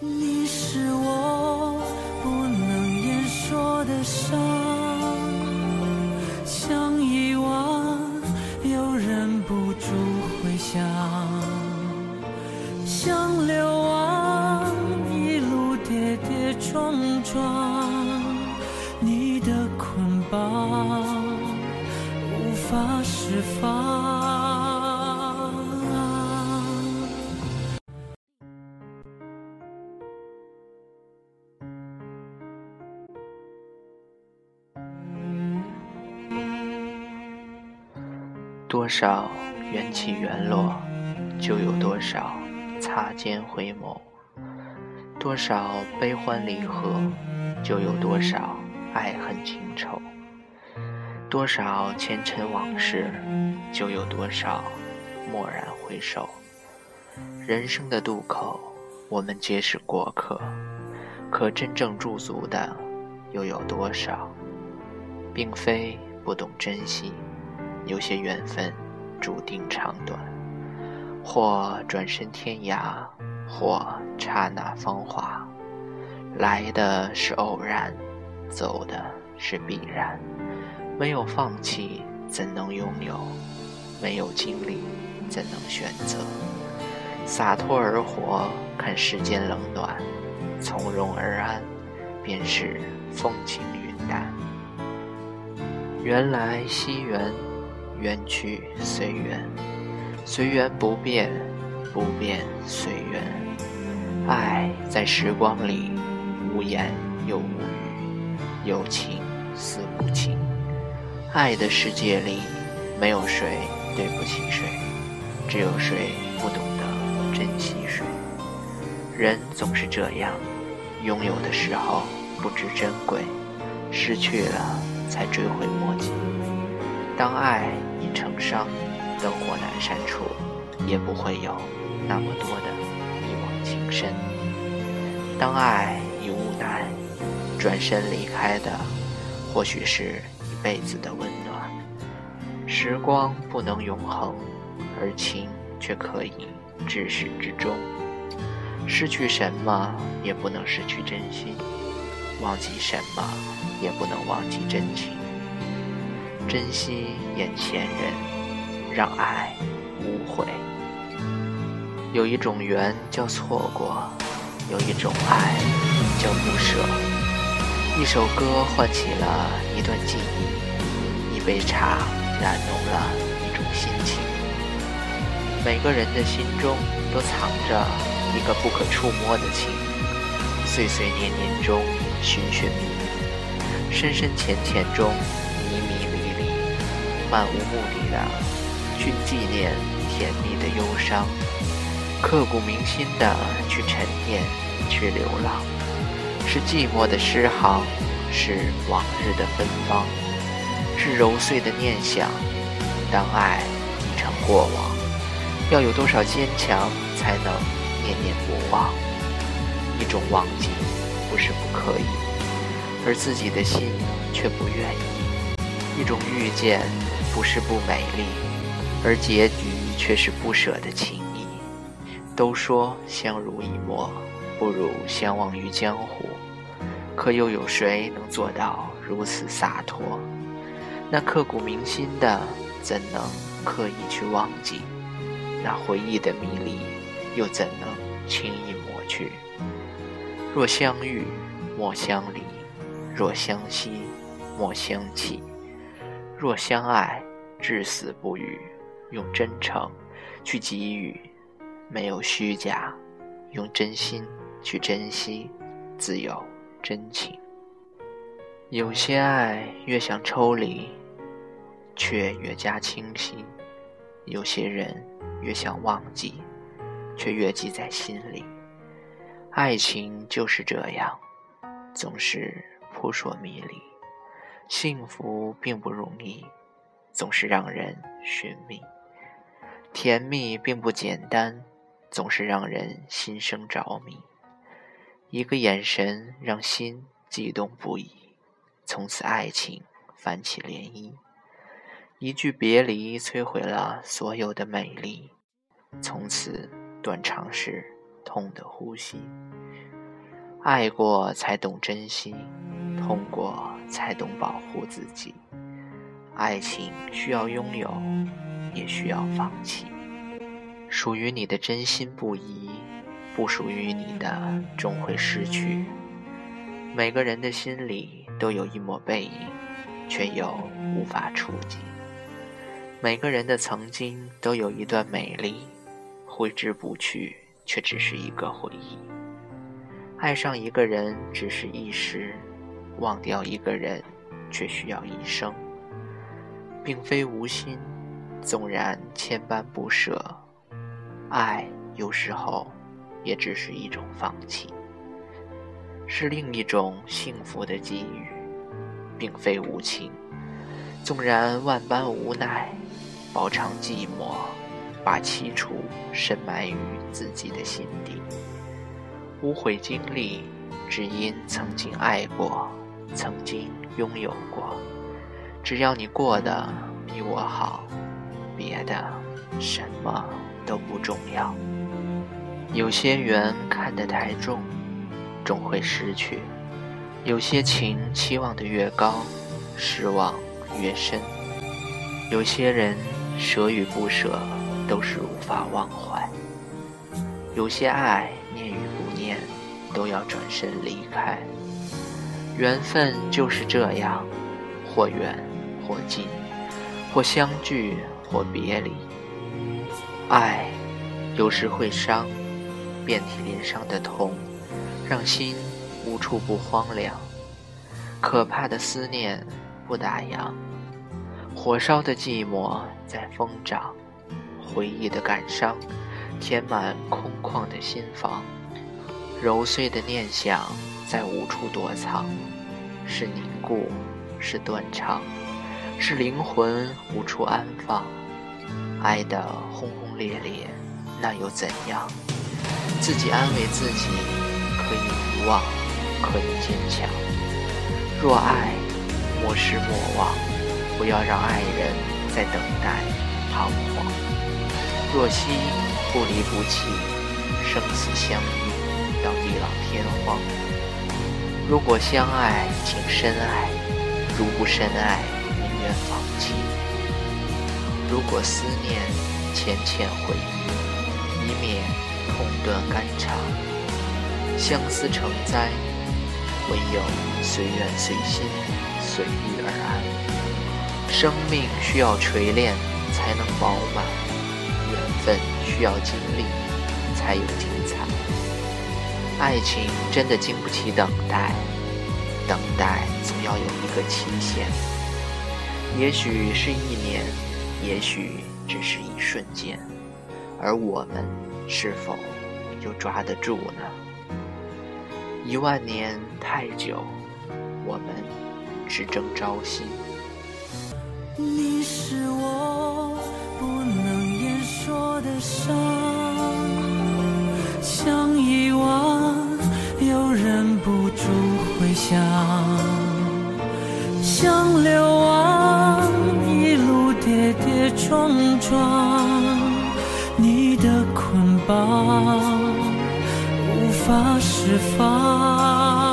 你是我不能言说的伤，想遗忘又忍不住回想，想流亡一路跌跌撞撞，你的捆绑无法释放。多少缘起缘落，就有多少擦肩回眸；多少悲欢离合，就有多少爱恨情仇；多少前尘往事，就有多少蓦然回首。人生的渡口，我们皆是过客，可真正驻足的又有多少？并非不懂珍惜。有些缘分注定长短，或转身天涯，或刹那芳华。来的是偶然，走的是必然。没有放弃，怎能拥有？没有经历，怎能选择？洒脱而活，看世间冷暖；从容而安，便是风轻云淡。缘来惜缘。缘去随缘，随缘不变，不变随缘。爱在时光里，无言又无语，有情似无情。爱的世界里，没有谁对不起谁，只有谁不懂得珍惜谁。人总是这样，拥有的时候不知珍贵，失去了才追悔莫及。当爱已成伤，灯火阑珊处，也不会有那么多的一往情深。当爱已无奈，转身离开的，或许是一辈子的温暖。时光不能永恒，而情却可以至始至终。失去什么也不能失去真心，忘记什么也不能忘记真情。珍惜眼前人，让爱无悔。有一种缘叫错过，有一种爱叫不舍。一首歌唤起了一段记忆，一杯茶燃浓了一种心情。每个人的心中都藏着一个不可触摸的情，岁岁年年中寻寻觅觅，深深浅浅中。漫无目的的去纪念甜蜜的忧伤，刻骨铭心的去沉淀，去流浪，是寂寞的诗行，是往日的芬芳，是揉碎的念想。当爱已成过往，要有多少坚强才能念念不忘？一种忘记不是不可以，而自己的心却不愿意；一种遇见。不是不美丽，而结局却是不舍的情谊。都说相濡以沫，不如相忘于江湖。可又有谁能做到如此洒脱？那刻骨铭心的，怎能刻意去忘记？那回忆的迷离，又怎能轻易抹去？若相遇，莫相离；若相惜，莫相弃。若相爱，至死不渝，用真诚去给予，没有虚假，用真心去珍惜，自有真情。有些爱越想抽离，却越加清晰；有些人越想忘记，却越记在心里。爱情就是这样，总是扑朔迷离。幸福并不容易，总是让人寻觅；甜蜜并不简单，总是让人心生着迷。一个眼神让心悸动不已，从此爱情泛起涟漪；一句别离摧毁了所有的美丽，从此断肠时痛的呼吸。爱过才懂珍惜，痛过才懂保护自己。爱情需要拥有，也需要放弃。属于你的真心不移，不属于你的终会失去。每个人的心里都有一抹背影，却又无法触及。每个人的曾经都有一段美丽，挥之不去，却只是一个回忆。爱上一个人只是一时，忘掉一个人却需要一生。并非无心，纵然千般不舍，爱有时候也只是一种放弃，是另一种幸福的给予。并非无情，纵然万般无奈，饱尝寂寞，把凄楚深埋于自己的心底。无悔经历，只因曾经爱过，曾经拥有过。只要你过得比我好，别的什么都不重要。有些缘看得太重，总会失去；有些情期望的越高，失望越深；有些人舍与不舍都是无法忘怀；有些爱都要转身离开。缘分就是这样，或远。或近，或相聚，或别离。爱有时会伤，遍体鳞伤的痛，让心无处不荒凉。可怕的思念不打烊，火烧的寂寞在疯长，回忆的感伤填满空旷的心房，揉碎的念想在无处躲藏，是凝固，是断肠。是灵魂无处安放，爱得轰轰烈烈，那又怎样？自己安慰自己，可以遗忘，可以坚强。若爱，莫失莫忘，不要让爱人在等待彷徨。若惜，不离不弃，生死相依，到地老天荒。如果相爱，请深爱；如不深爱，宁愿放弃。如果思念，浅浅回忆，以免痛断肝肠。相思成灾，唯有随缘随心，随遇而安。生命需要锤炼才能饱满，缘分需要经历才有精彩。爱情真的经不起等待，等待总要有一个期限。也许是一年，也许只是一瞬间，而我们是否又抓得住呢？一万年太久，我们只争朝夕。你是我不能言说的伤，想，像流亡。一路跌跌撞撞，你的捆绑无法释放。